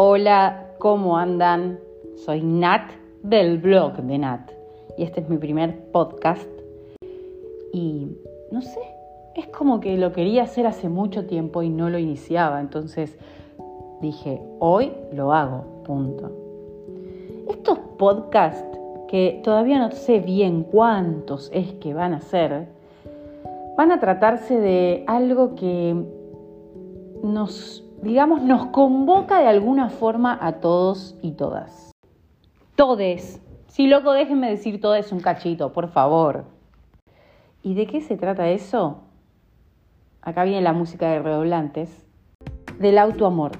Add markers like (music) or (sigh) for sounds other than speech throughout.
Hola, ¿cómo andan? Soy Nat del blog de Nat y este es mi primer podcast y no sé, es como que lo quería hacer hace mucho tiempo y no lo iniciaba, entonces dije, hoy lo hago, punto. Estos podcasts, que todavía no sé bien cuántos es que van a ser, van a tratarse de algo que nos, digamos, nos convoca de alguna forma a todos y todas. Todes. Si loco, déjenme decir todes un cachito, por favor. ¿Y de qué se trata eso? Acá viene la música de redoblantes. Del autoamor.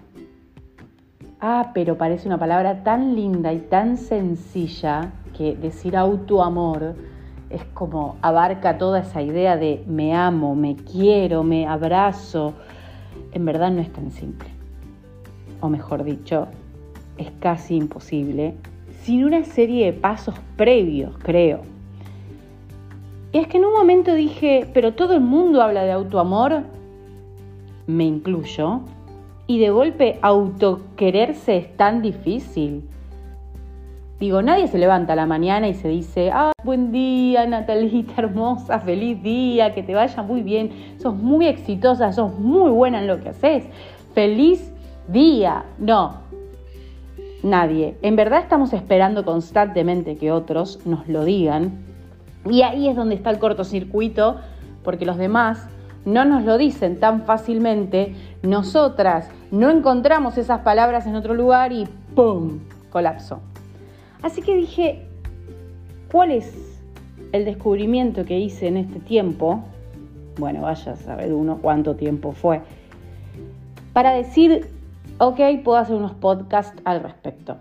Ah, pero parece una palabra tan linda y tan sencilla que decir autoamor es como abarca toda esa idea de me amo, me quiero, me abrazo. En verdad no es tan simple. O mejor dicho, es casi imposible sin una serie de pasos previos, creo. Y es que en un momento dije, pero todo el mundo habla de autoamor, me incluyo, y de golpe autoquererse es tan difícil. Digo, nadie se levanta a la mañana y se dice, ah, buen día, Natalita hermosa, feliz día, que te vaya muy bien, sos muy exitosa, sos muy buena en lo que haces, feliz día. No, nadie. En verdad estamos esperando constantemente que otros nos lo digan y ahí es donde está el cortocircuito, porque los demás no nos lo dicen tan fácilmente, nosotras no encontramos esas palabras en otro lugar y ¡pum! colapsó. Así que dije, ¿cuál es el descubrimiento que hice en este tiempo? Bueno, vaya a saber uno cuánto tiempo fue. Para decir, ok, puedo hacer unos podcasts al respecto.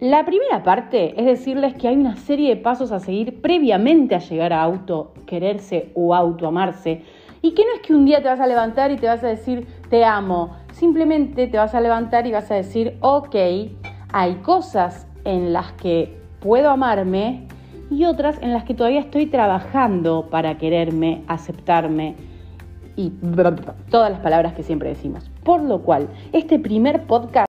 La primera parte es decirles que hay una serie de pasos a seguir previamente a llegar a auto quererse o autoamarse. Y que no es que un día te vas a levantar y te vas a decir te amo. Simplemente te vas a levantar y vas a decir, ok, hay cosas en las que puedo amarme y otras en las que todavía estoy trabajando para quererme, aceptarme y todas las palabras que siempre decimos. Por lo cual, este primer podcast...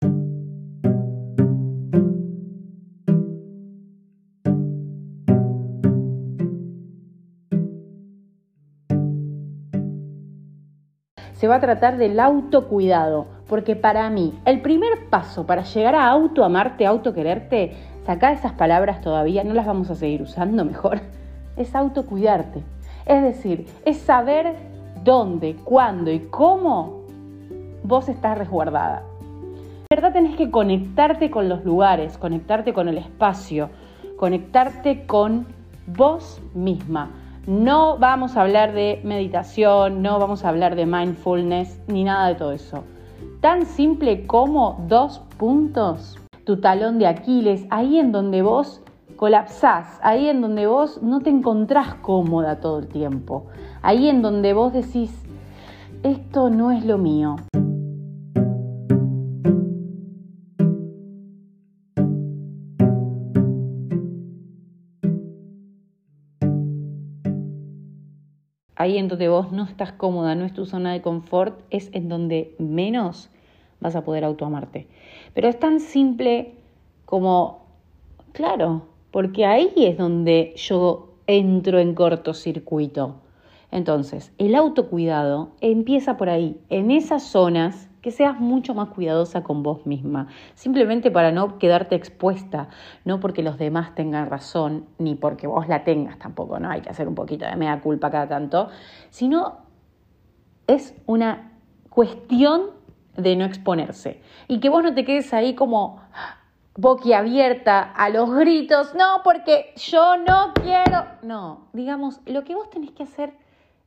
se va a tratar del autocuidado, porque para mí el primer paso para llegar a autoamarte, autoquererte, sacar esas palabras todavía, no las vamos a seguir usando mejor, (laughs) es autocuidarte. Es decir, es saber dónde, cuándo y cómo vos estás resguardada. En verdad tenés que conectarte con los lugares, conectarte con el espacio, conectarte con vos misma no vamos a hablar de meditación, no vamos a hablar de mindfulness, ni nada de todo eso. Tan simple como dos puntos. Tu talón de Aquiles, ahí en donde vos colapsás, ahí en donde vos no te encontrás cómoda todo el tiempo, ahí en donde vos decís, esto no es lo mío. Ahí en donde vos no estás cómoda, no es tu zona de confort, es en donde menos vas a poder autoamarte. Pero es tan simple como, claro, porque ahí es donde yo entro en cortocircuito. Entonces, el autocuidado empieza por ahí, en esas zonas que seas mucho más cuidadosa con vos misma, simplemente para no quedarte expuesta, no porque los demás tengan razón, ni porque vos la tengas tampoco, ¿no? Hay que hacer un poquito de mea culpa cada tanto, sino es una cuestión de no exponerse. Y que vos no te quedes ahí como boquiabierta a los gritos, no, porque yo no quiero, no, digamos, lo que vos tenés que hacer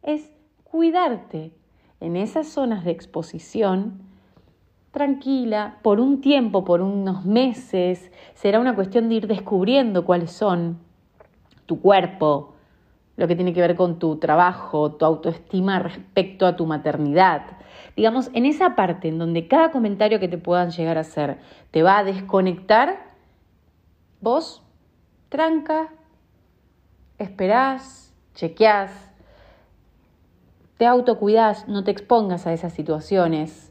es cuidarte, en esas zonas de exposición, tranquila, por un tiempo, por unos meses, será una cuestión de ir descubriendo cuáles son tu cuerpo, lo que tiene que ver con tu trabajo, tu autoestima respecto a tu maternidad. Digamos, en esa parte en donde cada comentario que te puedan llegar a hacer te va a desconectar, vos tranca, esperás, chequeás, te autocuidás, no te expongas a esas situaciones.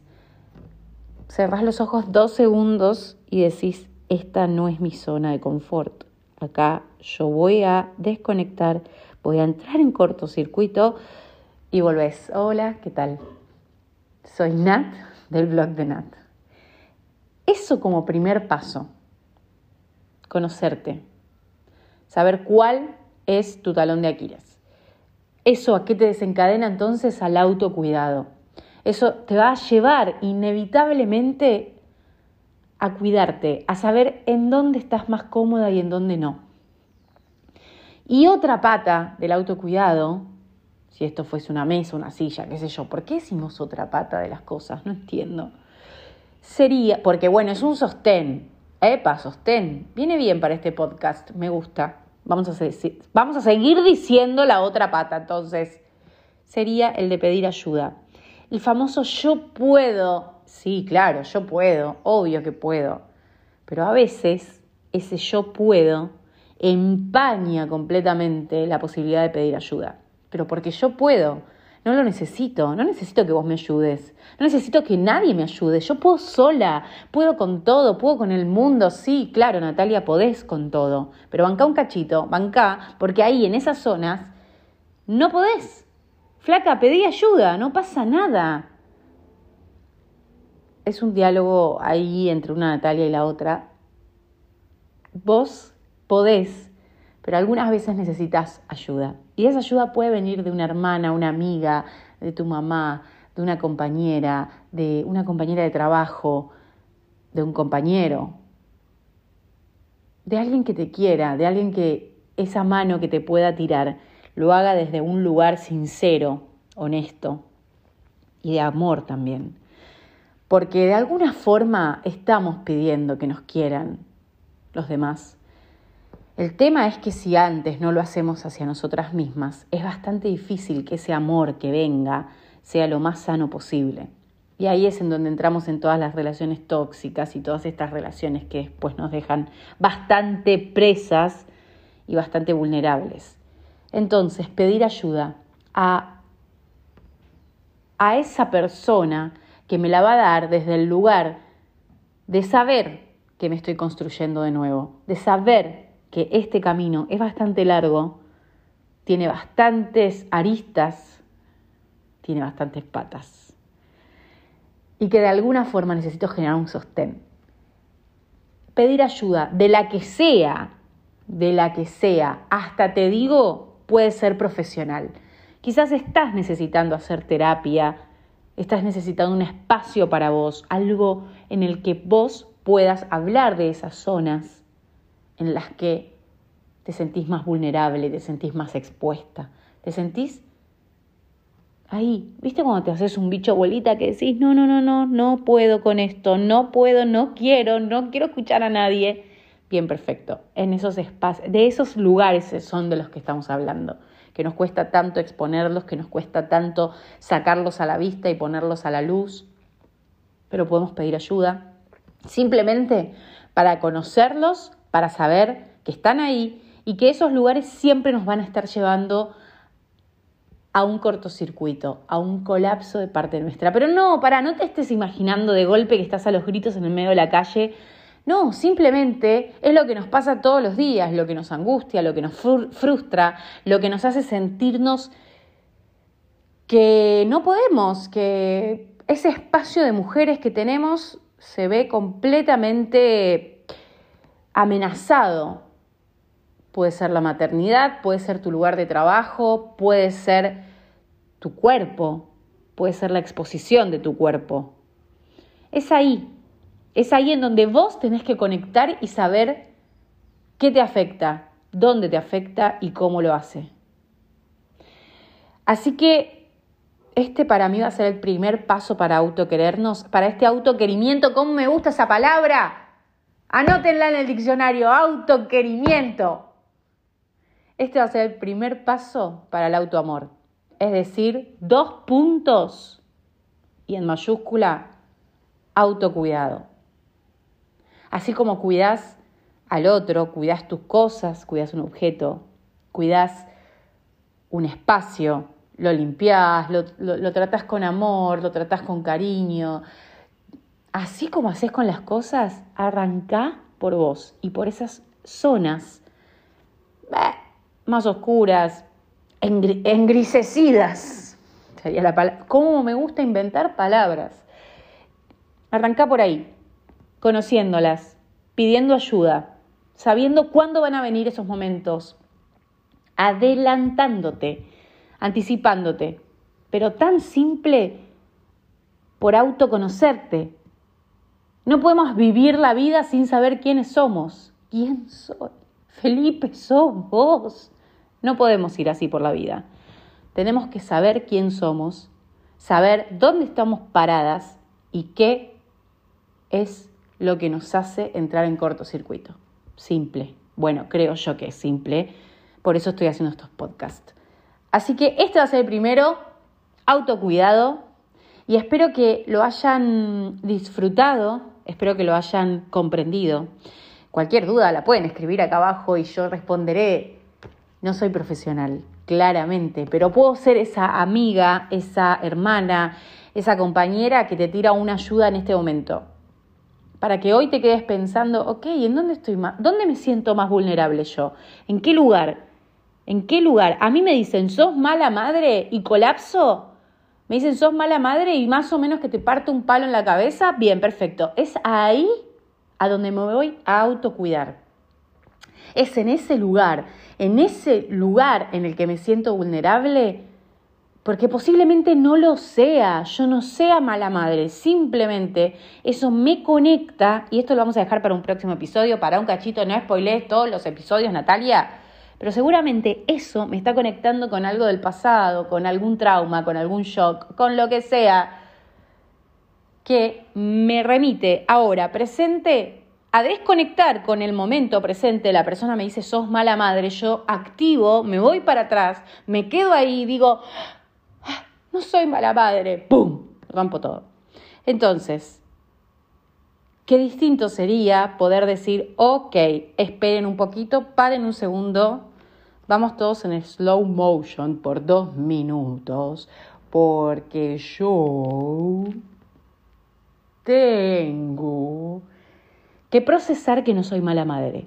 cerrás los ojos dos segundos y decís, esta no es mi zona de confort. Acá yo voy a desconectar, voy a entrar en cortocircuito y volvés. Hola, ¿qué tal? Soy Nat del blog de Nat. Eso como primer paso, conocerte, saber cuál es tu talón de Aquiles. ¿Eso a qué te desencadena entonces? Al autocuidado. Eso te va a llevar inevitablemente a cuidarte, a saber en dónde estás más cómoda y en dónde no. Y otra pata del autocuidado, si esto fuese una mesa, una silla, qué sé yo, ¿por qué decimos otra pata de las cosas? No entiendo. Sería, porque bueno, es un sostén. Epa, sostén. Viene bien para este podcast, me gusta. Vamos a, vamos a seguir diciendo la otra pata, entonces. Sería el de pedir ayuda. El famoso yo puedo. Sí, claro, yo puedo, obvio que puedo. Pero a veces ese yo puedo empaña completamente la posibilidad de pedir ayuda. Pero porque yo puedo, no lo necesito, no necesito que vos me ayudes, no necesito que nadie me ayude, yo puedo sola, puedo con todo, puedo con el mundo, sí, claro, Natalia, podés con todo, pero banca un cachito, banca, porque ahí en esas zonas no podés. Flaca, pedí ayuda, no pasa nada. Es un diálogo ahí entre una Natalia y la otra. Vos podés, pero algunas veces necesitas ayuda. Y esa ayuda puede venir de una hermana, una amiga, de tu mamá, de una compañera, de una compañera de trabajo, de un compañero, de alguien que te quiera, de alguien que esa mano que te pueda tirar lo haga desde un lugar sincero, honesto y de amor también. Porque de alguna forma estamos pidiendo que nos quieran los demás. El tema es que si antes no lo hacemos hacia nosotras mismas, es bastante difícil que ese amor que venga sea lo más sano posible. Y ahí es en donde entramos en todas las relaciones tóxicas y todas estas relaciones que después nos dejan bastante presas y bastante vulnerables. Entonces, pedir ayuda a, a esa persona que me la va a dar desde el lugar de saber que me estoy construyendo de nuevo, de saber que este camino es bastante largo, tiene bastantes aristas, tiene bastantes patas. Y que de alguna forma necesito generar un sostén. Pedir ayuda de la que sea, de la que sea, hasta te digo, puede ser profesional. Quizás estás necesitando hacer terapia, estás necesitando un espacio para vos, algo en el que vos puedas hablar de esas zonas en las que te sentís más vulnerable, te sentís más expuesta, te sentís ahí, ¿viste cuando te haces un bicho bolita que decís, no, no, no, no, no puedo con esto, no puedo, no quiero, no quiero escuchar a nadie? Bien, perfecto. En esos espacios, de esos lugares son de los que estamos hablando, que nos cuesta tanto exponerlos, que nos cuesta tanto sacarlos a la vista y ponerlos a la luz, pero podemos pedir ayuda simplemente para conocerlos para saber que están ahí y que esos lugares siempre nos van a estar llevando a un cortocircuito, a un colapso de parte nuestra. Pero no, para, no te estés imaginando de golpe que estás a los gritos en el medio de la calle. No, simplemente es lo que nos pasa todos los días, lo que nos angustia, lo que nos frustra, lo que nos hace sentirnos que no podemos, que ese espacio de mujeres que tenemos se ve completamente amenazado. Puede ser la maternidad, puede ser tu lugar de trabajo, puede ser tu cuerpo, puede ser la exposición de tu cuerpo. Es ahí, es ahí en donde vos tenés que conectar y saber qué te afecta, dónde te afecta y cómo lo hace. Así que este para mí va a ser el primer paso para autoquerernos, para este autoquerimiento. ¿Cómo me gusta esa palabra? Anótenla en el diccionario, autoquerimiento. Este va a ser el primer paso para el autoamor. Es decir, dos puntos y en mayúscula, autocuidado. Así como cuidas al otro, cuidas tus cosas, cuidas un objeto, cuidas un espacio, lo limpias, lo, lo, tratas con amor, lo tratas con cariño, así como haces con las cosas, arranca por vos y por esas zonas más oscuras, engrisecidas. Sería la. ¿Cómo me gusta inventar palabras? Arranca por ahí, conociéndolas, pidiendo ayuda, sabiendo cuándo van a venir esos momentos, adelantándote, anticipándote, pero tan simple por autoconocerte. No podemos vivir la vida sin saber quiénes somos. ¿Quién soy? Felipe, sos vos. No podemos ir así por la vida. Tenemos que saber quién somos, saber dónde estamos paradas y qué es lo que nos hace entrar en cortocircuito. Simple. Bueno, creo yo que es simple. Por eso estoy haciendo estos podcasts. Así que este va a ser el primero, autocuidado. Y espero que lo hayan disfrutado, espero que lo hayan comprendido. Cualquier duda la pueden escribir acá abajo y yo responderé. No soy profesional, claramente, pero puedo ser esa amiga, esa hermana, esa compañera que te tira una ayuda en este momento. Para que hoy te quedes pensando, ok, ¿en dónde estoy más? ¿Dónde me siento más vulnerable yo? ¿En qué lugar? ¿En qué lugar? A mí me dicen, ¿sos mala madre y colapso? Me dicen, ¿sos mala madre y más o menos que te parte un palo en la cabeza? Bien, perfecto. Es ahí a donde me voy a autocuidar. Es en ese lugar, en ese lugar en el que me siento vulnerable, porque posiblemente no lo sea, yo no sea mala madre, simplemente eso me conecta, y esto lo vamos a dejar para un próximo episodio, para un cachito, no spoilees todos los episodios, Natalia, pero seguramente eso me está conectando con algo del pasado, con algún trauma, con algún shock, con lo que sea que me remite ahora presente a desconectar con el momento presente. La persona me dice, sos mala madre, yo activo, me voy para atrás, me quedo ahí y digo, ah, no soy mala madre, ¡pum! Rompo todo. Entonces, qué distinto sería poder decir, ok, esperen un poquito, paren un segundo, vamos todos en slow motion por dos minutos, porque yo tengo que procesar que no soy mala madre.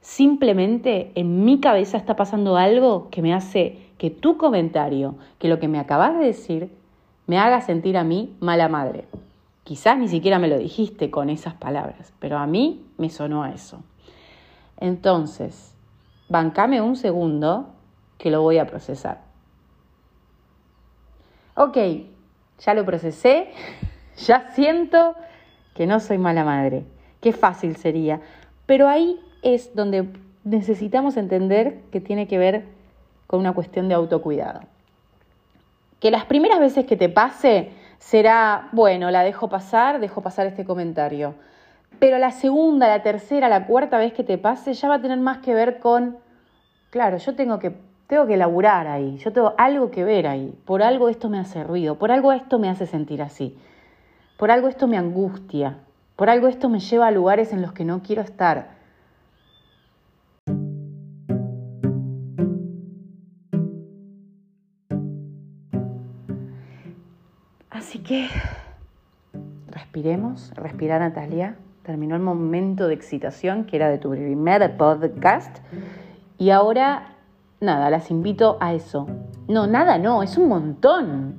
Simplemente en mi cabeza está pasando algo que me hace que tu comentario, que lo que me acabas de decir, me haga sentir a mí mala madre. Quizás ni siquiera me lo dijiste con esas palabras, pero a mí me sonó a eso. Entonces, bancame un segundo que lo voy a procesar. Ok, ya lo procesé, (laughs) ya siento que no soy mala madre. Qué fácil sería. Pero ahí es donde necesitamos entender que tiene que ver con una cuestión de autocuidado. Que las primeras veces que te pase será, bueno, la dejo pasar, dejo pasar este comentario. Pero la segunda, la tercera, la cuarta vez que te pase ya va a tener más que ver con, claro, yo tengo que, tengo que laburar ahí, yo tengo algo que ver ahí, por algo esto me hace ruido, por algo esto me hace sentir así. Por algo esto me angustia, por algo esto me lleva a lugares en los que no quiero estar. Así que respiremos, respira Natalia. Terminó el momento de excitación que era de tu primer podcast. Y ahora, nada, las invito a eso. No, nada, no, es un montón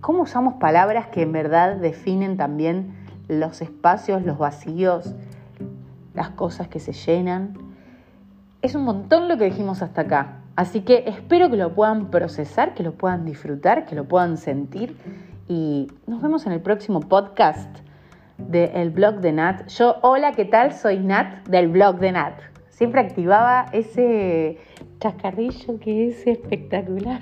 cómo usamos palabras que en verdad definen también los espacios, los vacíos, las cosas que se llenan. Es un montón lo que dijimos hasta acá. Así que espero que lo puedan procesar, que lo puedan disfrutar, que lo puedan sentir. Y nos vemos en el próximo podcast del blog de Nat. Yo, hola, ¿qué tal? Soy Nat del blog de Nat. Siempre activaba ese chascarrillo que es espectacular.